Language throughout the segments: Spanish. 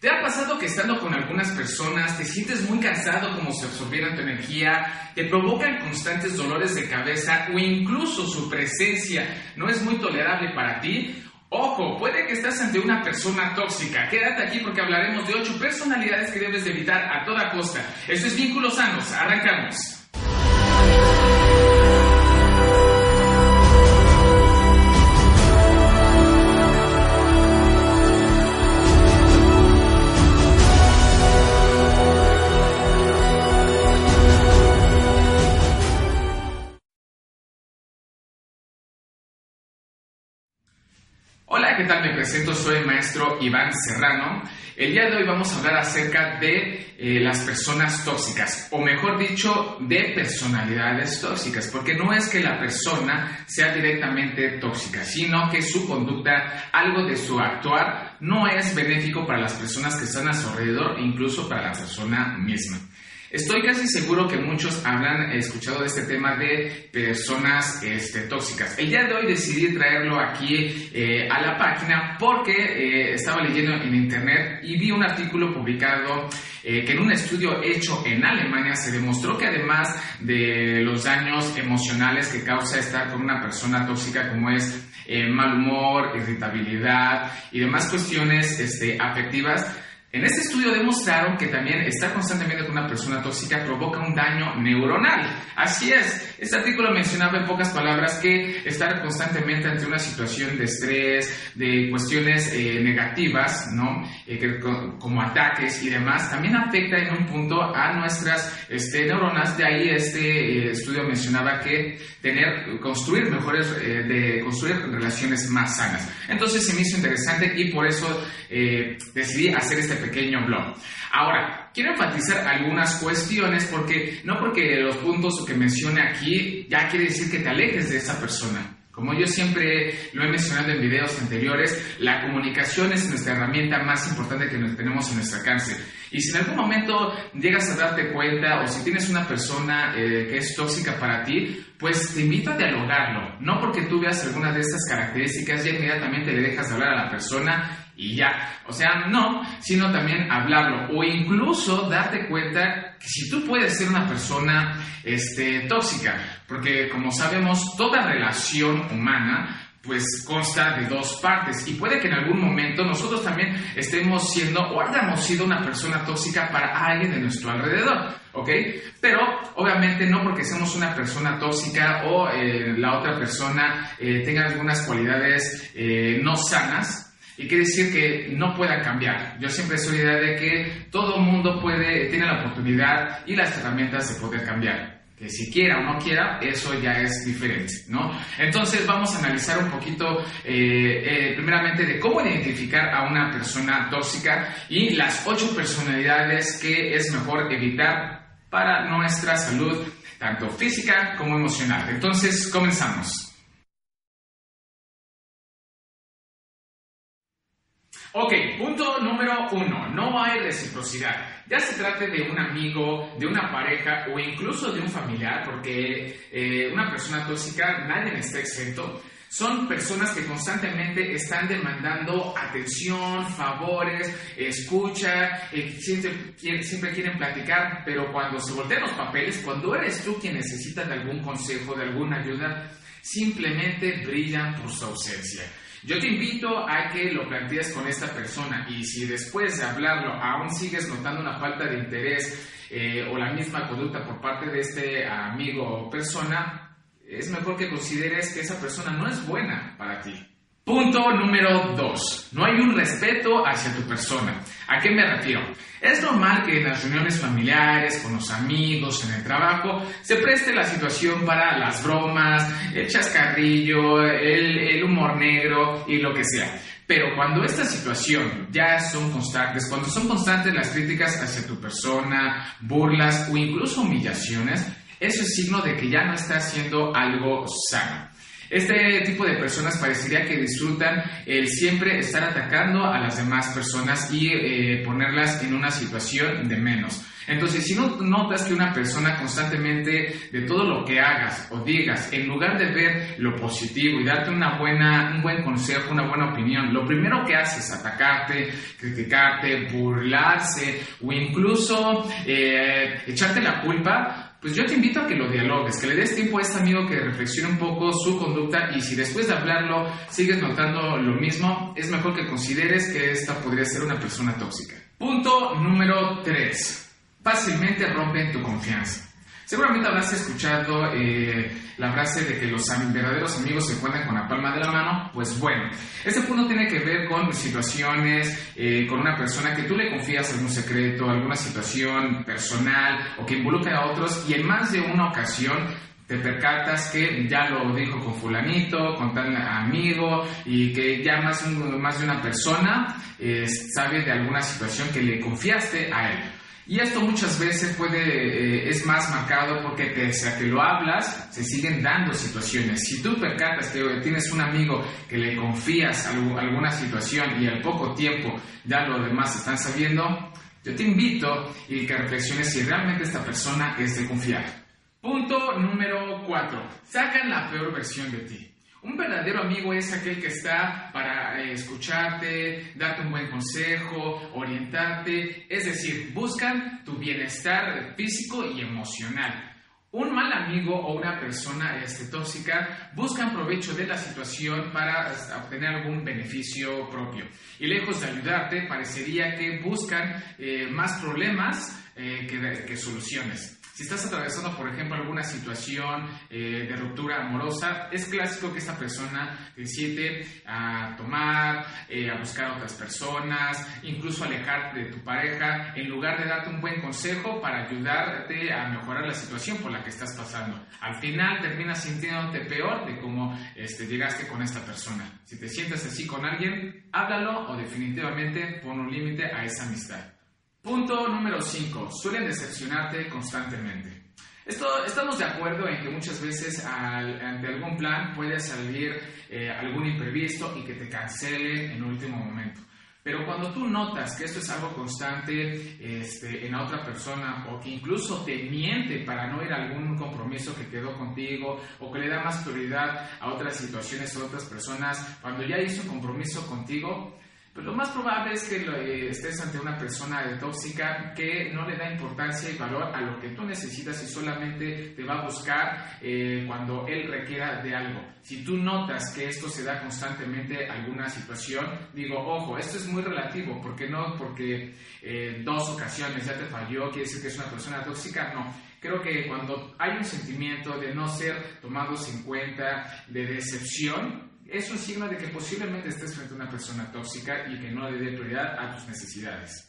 ¿Te ha pasado que estando con algunas personas te sientes muy cansado como si absorbieran tu energía, te provocan constantes dolores de cabeza o incluso su presencia no es muy tolerable para ti? Ojo, puede que estés ante una persona tóxica. Quédate aquí porque hablaremos de ocho personalidades que debes de evitar a toda costa. Esto es Vínculos Sanos. Arrancamos. Hola, ¿qué tal? Me presento, soy el maestro Iván Serrano. El día de hoy vamos a hablar acerca de eh, las personas tóxicas, o mejor dicho, de personalidades tóxicas, porque no es que la persona sea directamente tóxica, sino que su conducta, algo de su actuar, no es benéfico para las personas que están a su alrededor, incluso para la persona misma. Estoy casi seguro que muchos habrán escuchado de este tema de personas este, tóxicas. El día de hoy decidí traerlo aquí eh, a la página porque eh, estaba leyendo en internet y vi un artículo publicado eh, que en un estudio hecho en Alemania se demostró que además de los daños emocionales que causa estar con una persona tóxica como es mal humor, irritabilidad y demás cuestiones este, afectivas, en este estudio demostraron que también estar constantemente con una persona tóxica provoca un daño neuronal. Así es, este artículo mencionaba en pocas palabras que estar constantemente ante una situación de estrés, de cuestiones eh, negativas, ¿no? Eh, como ataques y demás, también afecta en un punto a nuestras este, neuronas. De ahí este eh, estudio mencionaba que tener, construir mejores, de construir relaciones más sanas. Entonces se me hizo interesante y por eso decidí hacer este pequeño blog. Ahora, quiero enfatizar algunas cuestiones porque no porque los puntos que mencione aquí ya quiere decir que te alejes de esa persona. Como yo siempre lo he mencionado en videos anteriores, la comunicación es nuestra herramienta más importante que tenemos en nuestro alcance. Y si en algún momento llegas a darte cuenta o si tienes una persona eh, que es tóxica para ti, pues te invito a dialogarlo. No porque tú veas alguna de estas características ya inmediatamente le dejas de hablar a la persona y ya. O sea, no, sino también hablarlo o incluso darte cuenta que si tú puedes ser una persona este, tóxica, porque como sabemos, toda relación humana pues consta de dos partes y puede que en algún momento nosotros también estemos siendo o hayamos sido una persona tóxica para alguien de nuestro alrededor, ¿ok? Pero obviamente no porque seamos una persona tóxica o eh, la otra persona eh, tenga algunas cualidades eh, no sanas, y quiere decir que no pueda cambiar. Yo siempre soy idea de que todo mundo puede, tiene la oportunidad y las herramientas de poder cambiar. Que si quiera o no quiera, eso ya es diferente, ¿no? Entonces vamos a analizar un poquito, eh, eh, primeramente, de cómo identificar a una persona tóxica y las ocho personalidades que es mejor evitar para nuestra salud, tanto física como emocional. Entonces, comenzamos. Ok, punto número uno, no hay reciprocidad. Ya se trate de un amigo, de una pareja o incluso de un familiar, porque eh, una persona tóxica nadie está exento. Son personas que constantemente están demandando atención, favores, escucha, eh, siempre, siempre quieren platicar, pero cuando se voltean los papeles, cuando eres tú quien necesita de algún consejo, de alguna ayuda, simplemente brillan por su ausencia. Yo te invito a que lo plantees con esta persona y si después de hablarlo aún sigues notando una falta de interés eh, o la misma conducta por parte de este amigo o persona, es mejor que consideres que esa persona no es buena para ti. Punto número 2. No hay un respeto hacia tu persona. ¿A qué me refiero? Es normal que en las reuniones familiares, con los amigos, en el trabajo, se preste la situación para las bromas, el chascarrillo, el, el humor negro y lo que sea. Pero cuando esta situación ya son constantes, cuando son constantes las críticas hacia tu persona, burlas o incluso humillaciones, eso es signo de que ya no está haciendo algo sano. Este tipo de personas parecería que disfrutan el siempre estar atacando a las demás personas y eh, ponerlas en una situación de menos. Entonces, si no notas que una persona constantemente de todo lo que hagas o digas, en lugar de ver lo positivo y darte una buena, un buen consejo, una buena opinión, lo primero que hace es atacarte, criticarte, burlarse o incluso eh, echarte la culpa, pues yo te invito a que lo dialogues, que le des tiempo a este amigo que reflexione un poco su conducta y si después de hablarlo sigues notando lo mismo, es mejor que consideres que esta podría ser una persona tóxica. Punto número 3. Fácilmente rompen tu confianza. Seguramente habrás escuchado eh, la frase de que los verdaderos amigos se cuentan con la palma de la mano. Pues bueno, este punto tiene que ver con situaciones, eh, con una persona que tú le confías algún secreto, alguna situación personal o que involucra a otros y en más de una ocasión te percatas que ya lo dijo con fulanito, con tal amigo y que ya más, de una persona eh, sabe de alguna situación que le confiaste a él. Y esto muchas veces puede, eh, es más marcado porque pese a que lo hablas, se siguen dando situaciones. Si tú percatas que tienes un amigo que le confías alguna situación y al poco tiempo ya los demás están sabiendo, yo te invito y que reflexiones si realmente esta persona es de confiar. Punto número 4. Sacan la peor versión de ti. Un verdadero amigo es aquel que está para escucharte, darte un buen consejo, orientarte, es decir, buscan tu bienestar físico y emocional. Un mal amigo o una persona este, tóxica buscan provecho de la situación para obtener algún beneficio propio. Y lejos de ayudarte, parecería que buscan eh, más problemas eh, que soluciones. Si estás atravesando, por ejemplo, alguna situación eh, de ruptura amorosa, es clásico que esta persona te siente a tomar, eh, a buscar a otras personas, incluso alejarte de tu pareja, en lugar de darte un buen consejo para ayudarte a mejorar la situación por la que estás pasando. Al final terminas sintiéndote peor de cómo este, llegaste con esta persona. Si te sientes así con alguien, háblalo o definitivamente pon un límite a esa amistad. Punto número 5. Suelen decepcionarte constantemente. Esto, estamos de acuerdo en que muchas veces ante algún plan puede salir eh, algún imprevisto y que te cancele en último momento. Pero cuando tú notas que esto es algo constante este, en otra persona o que incluso te miente para no ir a algún compromiso que quedó contigo o que le da más prioridad a otras situaciones o otras personas, cuando ya hizo un compromiso contigo, pues lo más probable es que eh, estés ante una persona tóxica que no le da importancia y valor a lo que tú necesitas y solamente te va a buscar eh, cuando él requiera de algo. Si tú notas que esto se da constantemente alguna situación, digo, ojo, esto es muy relativo, porque no porque eh, dos ocasiones ya te falló, quiere decir que es una persona tóxica, no. Creo que cuando hay un sentimiento de no ser tomados en cuenta, de decepción, es un signo de que posiblemente estés frente a una persona tóxica y que no le dé prioridad a tus necesidades.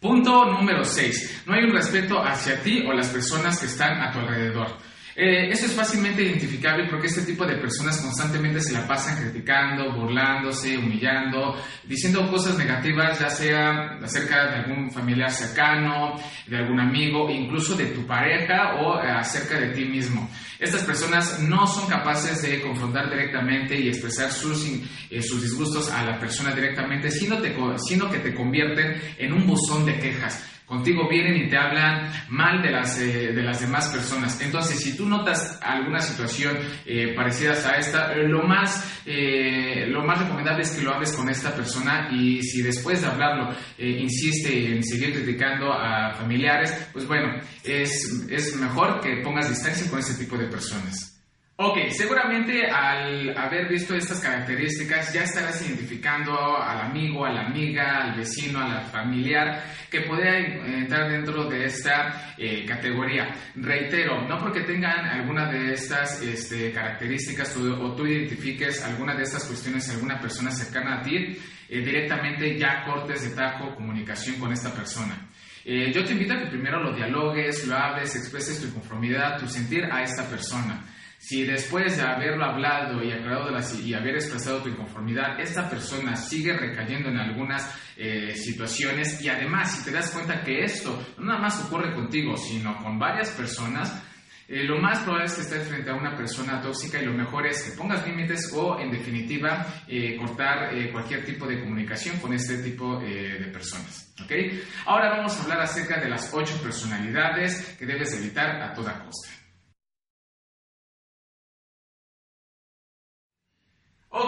Punto número 6. No hay un respeto hacia ti o las personas que están a tu alrededor. Eh, eso es fácilmente identificable porque este tipo de personas constantemente se la pasan criticando, burlándose, humillando, diciendo cosas negativas, ya sea acerca de algún familiar cercano, de algún amigo, incluso de tu pareja o eh, acerca de ti mismo. Estas personas no son capaces de confrontar directamente y expresar sus, eh, sus disgustos a la persona directamente, sino, sino que te convierten en un buzón de quejas. Contigo vienen y te hablan mal de las, eh, de las demás personas. Entonces, si tú notas alguna situación eh, parecida a esta, lo más, eh, lo más recomendable es que lo hables con esta persona y si después de hablarlo insiste en seguir criticando a familiares, pues bueno, es, es mejor que pongas distancia con este tipo de personas. Ok, seguramente al haber visto estas características ya estarás identificando al amigo, a la amiga, al vecino, a la familiar que podría entrar dentro de esta eh, categoría. Reitero, no porque tengan alguna de estas este, características o tú identifiques alguna de estas cuestiones, alguna persona cercana a ti, eh, directamente ya cortes de tajo comunicación con esta persona. Eh, yo te invito a que primero lo dialogues, lo hables, expreses tu conformidad, tu sentir a esta persona. Si después de haberlo hablado y, aclarado y haber expresado tu inconformidad, esta persona sigue recayendo en algunas eh, situaciones y además si te das cuenta que esto no nada más ocurre contigo, sino con varias personas, eh, lo más probable es que estés frente a una persona tóxica y lo mejor es que pongas límites o, en definitiva, eh, cortar eh, cualquier tipo de comunicación con este tipo de personas. ¿okay? Ahora vamos a hablar acerca de las ocho personalidades que debes evitar a toda costa.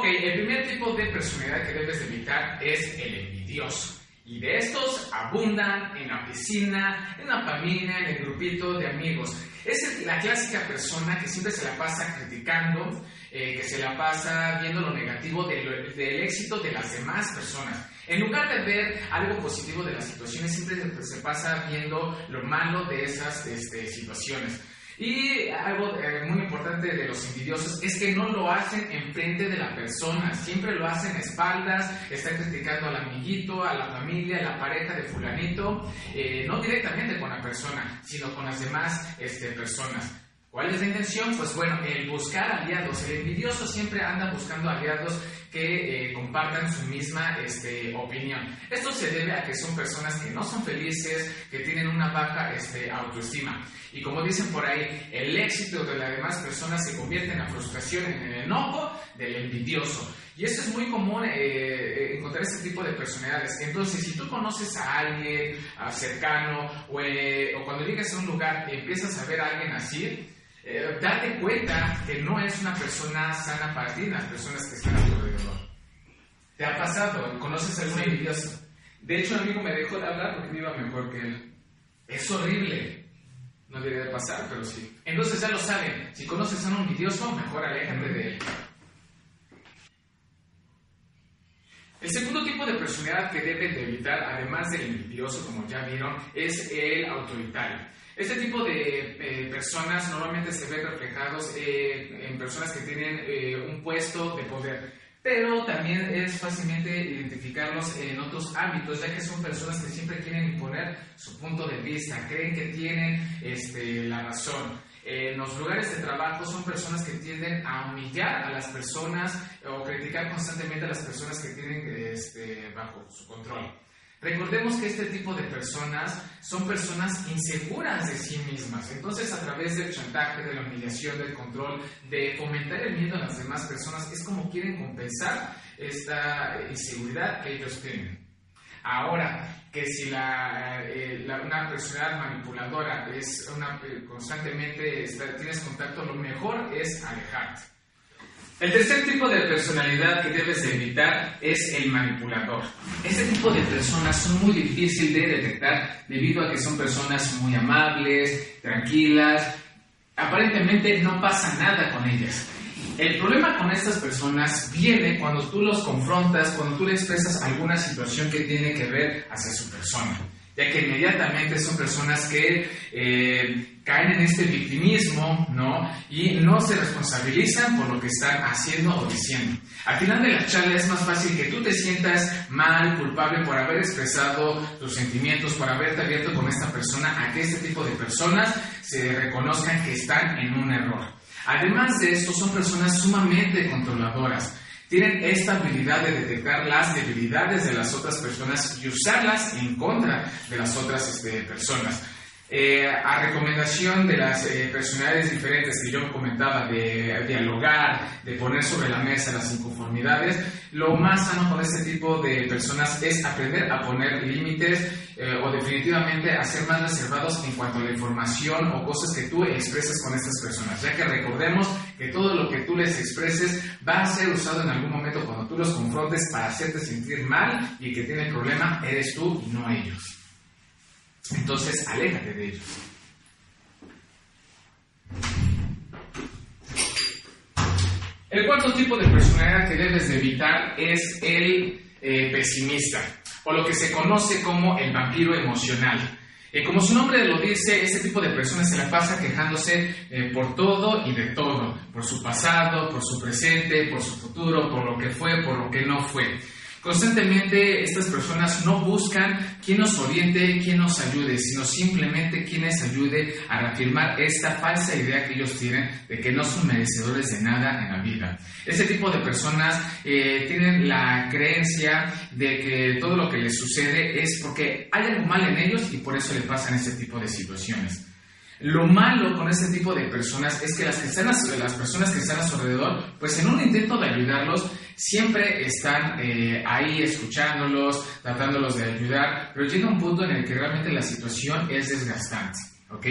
El primer tipo de personalidad que debes evitar es el envidioso. Y de estos abundan en la oficina, en la familia, en el grupito de amigos. Es la clásica persona que siempre se la pasa criticando, eh, que se la pasa viendo lo negativo del, éxito de las demás personas. En lugar de ver algo positivo de las situaciones, siempre se pasa viendo lo malo de esas este, situaciones. Y algo eh, muy importante de los envidiosos es que no lo hacen enfrente de la persona, siempre lo hacen a espaldas, están criticando al amiguito, a la familia, a la pareja de fulanito, eh, no directamente con la persona, sino con las demás este, personas. ¿Cuál es la intención? Pues bueno, el buscar aliados. El envidioso siempre anda buscando aliados que eh, compartan su misma este, opinión. Esto se debe a que son personas que no son felices, que tienen una baja este, autoestima. Y como dicen por ahí, el éxito de las demás personas se convierte en la frustración, en el enojo del envidioso. Y eso es muy común eh, eh, encontrar este tipo de personalidades. Entonces, si tú conoces a alguien cercano o, o cuando llegas a un lugar empiezas a ver a alguien así, eh, date cuenta que no es una persona sana para ti, las personas que están a tu alrededor. ¿Te ha pasado? ¿Conoces a algún envidioso? De hecho, un amigo me dejó de hablar porque me iba mejor que él. Es horrible. No debería de pasar, pero sí. Entonces ya lo saben. Si conoces a un envidioso, mejor aléjate de él. El segundo tipo de personalidad que deben de evitar, además del envidioso, como ya vieron, es el autoritario. Este tipo de eh, personas normalmente se ven reflejados eh, en personas que tienen eh, un puesto de poder, pero también es fácilmente identificarlos en otros ámbitos, ya que son personas que siempre quieren imponer su punto de vista, creen que tienen este, la razón. En los lugares de trabajo son personas que tienden a humillar a las personas o criticar constantemente a las personas que tienen este, bajo su control. Recordemos que este tipo de personas son personas inseguras de sí mismas. Entonces, a través del chantaje, de la humillación, del control, de fomentar el miedo a las demás personas, es como quieren compensar esta inseguridad que ellos tienen. Ahora, que si la, eh, una personalidad manipuladora es una, eh, constantemente tienes contacto, lo mejor es alejarte. El tercer tipo de personalidad que debes evitar es el manipulador. Este tipo de personas son muy difíciles de detectar debido a que son personas muy amables, tranquilas, aparentemente no pasa nada con ellas. El problema con estas personas viene cuando tú los confrontas, cuando tú le expresas alguna situación que tiene que ver hacia su persona ya que inmediatamente son personas que eh, caen en este victimismo, ¿no? Y no se responsabilizan por lo que están haciendo o diciendo. Al final de la charla es más fácil que tú te sientas mal, culpable por haber expresado tus sentimientos, por haberte abierto con esta persona, a que este tipo de personas se reconozcan que están en un error. Además de esto, son personas sumamente controladoras tienen esta habilidad de detectar las debilidades de las otras personas y usarlas en contra de las otras este, personas. Eh, a recomendación de las eh, personalidades diferentes que yo comentaba, de, dialogar, de poner sobre la mesa las inconformidades, lo más sano con este tipo de personas es aprender a poner límites eh, o definitivamente a ser más reservados en cuanto a la información o cosas que tú expresas con estas personas, ya que recordemos que todo lo que tú les expreses va a ser usado en algún momento cuando tú los confrontes para hacerte sentir mal y que tiene el problema eres tú y no ellos. Entonces, aléjate de ellos. El cuarto tipo de personalidad que debes de evitar es el eh, pesimista, o lo que se conoce como el vampiro emocional. Eh, como su nombre lo dice, ese tipo de personas se la pasa quejándose eh, por todo y de todo, por su pasado, por su presente, por su futuro, por lo que fue, por lo que no fue. Constantemente estas personas no buscan quien nos oriente, quien nos ayude, sino simplemente quien les ayude a reafirmar esta falsa idea que ellos tienen de que no son merecedores de nada en la vida. Este tipo de personas eh, tienen la creencia de que todo lo que les sucede es porque hay algo mal en ellos y por eso le pasan este tipo de situaciones. Lo malo con este tipo de personas es que las, las personas que están a su alrededor, pues en un intento de ayudarlos, siempre están eh, ahí escuchándolos, tratándolos de ayudar, pero llega un punto en el que realmente la situación es desgastante. ¿ok?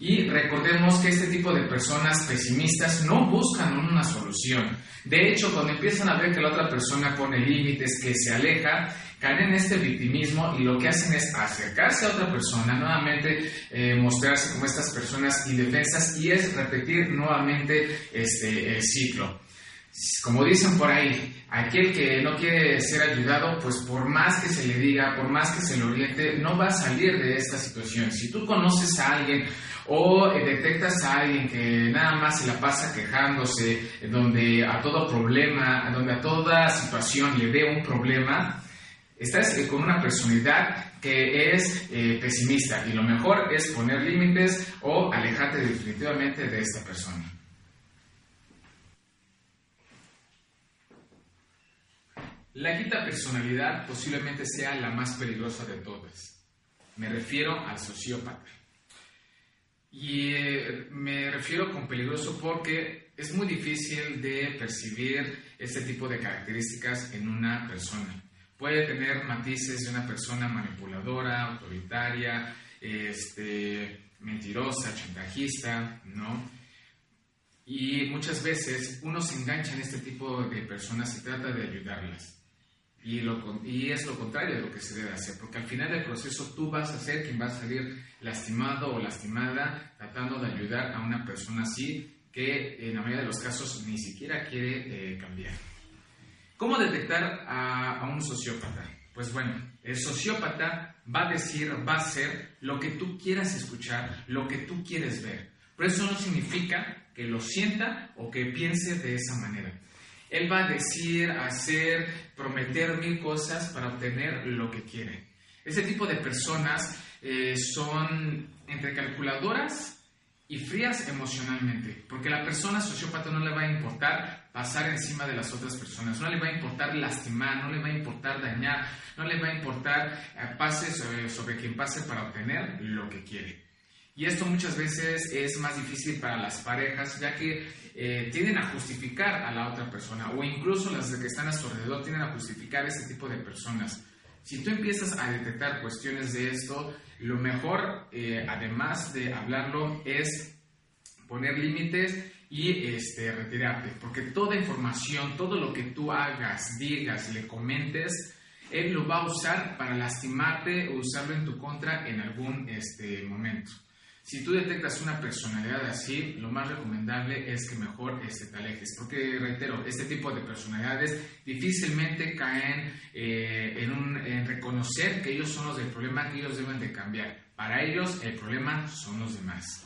Y recordemos que este tipo de personas pesimistas no buscan una solución. De hecho, cuando empiezan a ver que la otra persona pone límites, que se aleja, caen en este victimismo y lo que hacen es acercarse a otra persona, nuevamente eh, mostrarse como estas personas indefensas y es repetir nuevamente este el ciclo. Como dicen por ahí, aquel que no quiere ser ayudado, pues por más que se le diga, por más que se le oriente, no va a salir de esta situación. Si tú conoces a alguien o eh, detectas a alguien que nada más se la pasa quejándose, donde a todo problema, donde a toda situación le ve un problema, Estás con una personalidad que es eh, pesimista y lo mejor es poner límites o alejarte definitivamente de esta persona. La quinta personalidad posiblemente sea la más peligrosa de todas. Me refiero al sociópata. Y eh, me refiero con peligroso porque es muy difícil de percibir este tipo de características en una persona puede tener matices de una persona manipuladora, autoritaria, este, mentirosa, chantajista, ¿no? Y muchas veces uno se engancha en este tipo de personas y trata de ayudarlas. Y, es lo contrario de lo que se debe hacer, porque al final del proceso tú vas a ser quien va a salir lastimado o lastimada tratando de ayudar a una persona así que en la mayoría de los casos ni siquiera quiere eh, cambiar. ¿Cómo detectar a, un sociópata? Pues bueno, el sociópata va a decir, va a hacer lo que tú quieras escuchar, lo que tú quieres ver. Pero eso no significa que lo sienta o que piense de esa manera. Él va a decir, hacer, prometer mil cosas para obtener lo que quiere. Ese tipo de personas eh, son entre calculadoras y frías emocionalmente, porque a la persona sociópata no le va a importar pasar encima de las otras personas, no le va a importar lastimar, no le va a importar dañar, no le va a importar eh, pase sobre, quien pase para obtener lo que quiere. Y esto muchas veces es más difícil para las parejas, ya que eh, tienden a justificar a la otra persona, o incluso las que están a su alrededor tienden a justificar este tipo de personas. Si tú empiezas a detectar cuestiones de esto, lo mejor, eh, además de hablarlo, es poner límites y este, retirarte, porque toda información, todo lo que tú hagas, digas, le comentes, él lo va a usar para lastimarte o usarlo en tu contra en algún este, momento. Si tú detectas una personalidad así, lo más recomendable es que mejor este, te alejes, porque reitero, este tipo de personalidades difícilmente caen eh, en, reconocer que ellos son los del problema, que ellos deben de cambiar. Para ellos el problema son los demás.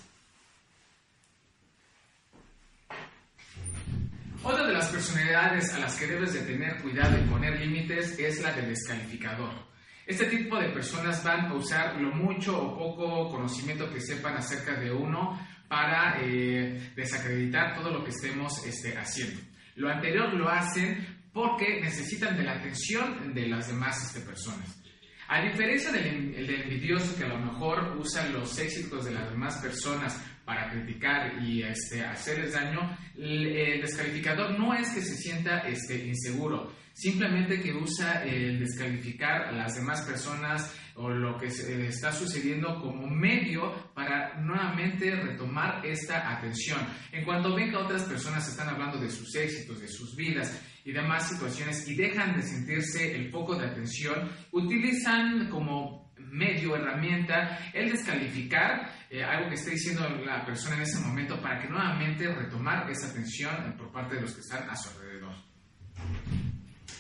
Otra de las personalidades a las que debes de tener cuidado y poner límites es la del descalificador. Este tipo de personas van a usar lo mucho o poco conocimiento que sepan acerca de uno para eh, desacreditar todo lo que estemos este, haciendo. Lo anterior lo hacen porque necesitan de la atención de las demás este, personas. A diferencia del, envidioso que a lo mejor usa los éxitos de las demás personas para criticar y este, hacerles daño, el, descalificador no es que se sienta este, inseguro, simplemente que usa el descalificar a las demás personas o lo que está sucediendo como medio para nuevamente retomar esta atención. En cuanto ven que otras personas están hablando de sus éxitos, de sus vidas y demás situaciones y dejan de sentirse el foco de atención, utilizan como medio, herramienta, el descalificar eh, algo que esté diciendo la persona en ese momento para que nuevamente retomar esa atención por parte de los que están a su alrededor.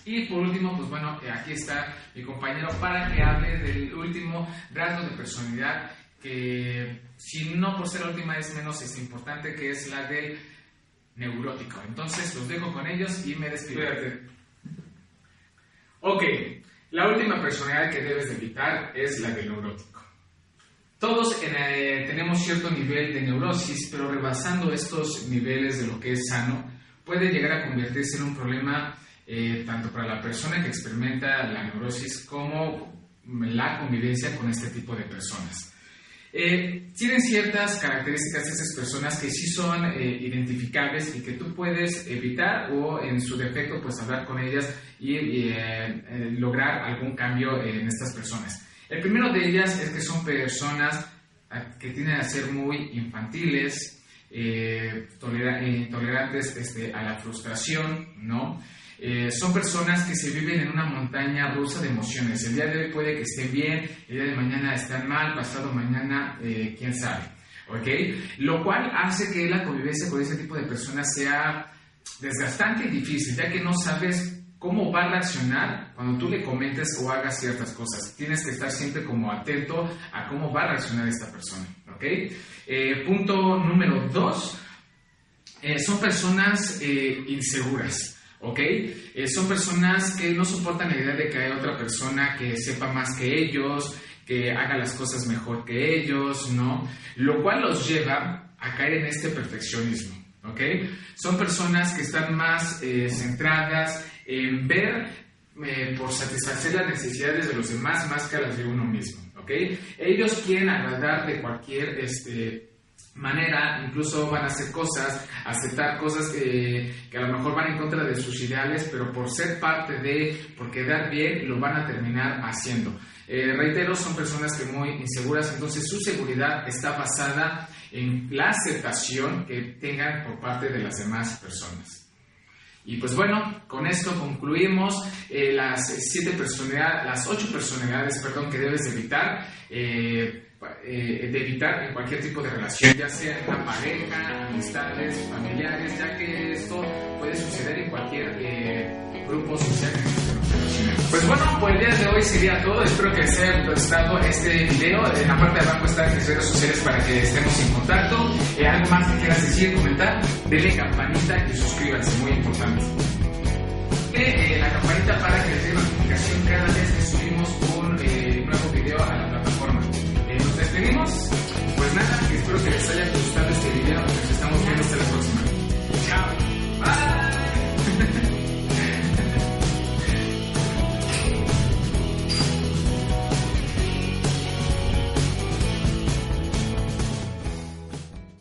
Y por último, pues bueno, eh, aquí está mi compañero para que hable del último rasgo de personalidad que, si no por ser la última, es menos es importante, que es la del neurótico. Entonces, los dejo con ellos y me despido. Ok, la última personalidad que debes de evitar es la del neurótico. Todos eh, tenemos cierto nivel de neurosis, pero rebasando estos niveles de lo que es sano, puede llegar a convertirse en un problema eh, tanto para la persona que experimenta la neurosis como la convivencia con este tipo de personas. Eh, tienen ciertas características esas personas que sí son eh, identificables y que tú puedes evitar o en su defecto pues hablar con ellas y eh, lograr algún cambio en estas personas. El primero de ellas es que son personas que tienden a ser muy infantiles, tolerantes este, a la frustración, ¿no? Eh, son personas que se viven en una montaña rusa de emociones. El día de hoy puede que estén bien, el día de mañana están mal, pasado mañana, eh, quién sabe. ¿Ok? Lo cual hace que la convivencia con ese tipo de personas sea desgastante y difícil, ya que no sabes cómo va a reaccionar cuando tú le comentes o hagas ciertas cosas. Tienes que estar siempre como atento a cómo va a reaccionar esta persona. ¿Ok? Eh, punto número dos. son personas inseguras. ¿Ok? Eh, son personas que no soportan la idea de que hay otra persona que sepa más que ellos, que haga las cosas mejor que ellos, ¿no? Lo cual los lleva a caer en este perfeccionismo, ¿ok? Son personas que están más eh, centradas en ver eh, por satisfacer las necesidades de los demás más que las de uno mismo, ¿ok? Ellos quieren agradar de cualquier, este, manera, incluso van a hacer cosas, aceptar cosas que, a lo mejor van en contra de sus ideales, pero por ser parte de, por quedar bien, lo van a terminar haciendo. Eh, reitero, son personas que muy inseguras, entonces su seguridad está basada en la aceptación que tengan por parte de las demás personas. Y pues bueno, con esto concluimos eh, las siete personalidades, las ocho personalidades, perdón, que debes evitar. Eh, eh, de evitar en cualquier tipo de relación, ya sea en una pareja, amistades, familiares, ya que esto puede suceder en cualquier eh, grupo social. Pues bueno, por el día de hoy sería todo. Espero que les haya gustado este video. En la parte de abajo están mis redes sociales para que estemos en contacto. Eh, algo más que quieras decir, comentar, denle campanita y suscríbanse, muy importante. la campanita para que les que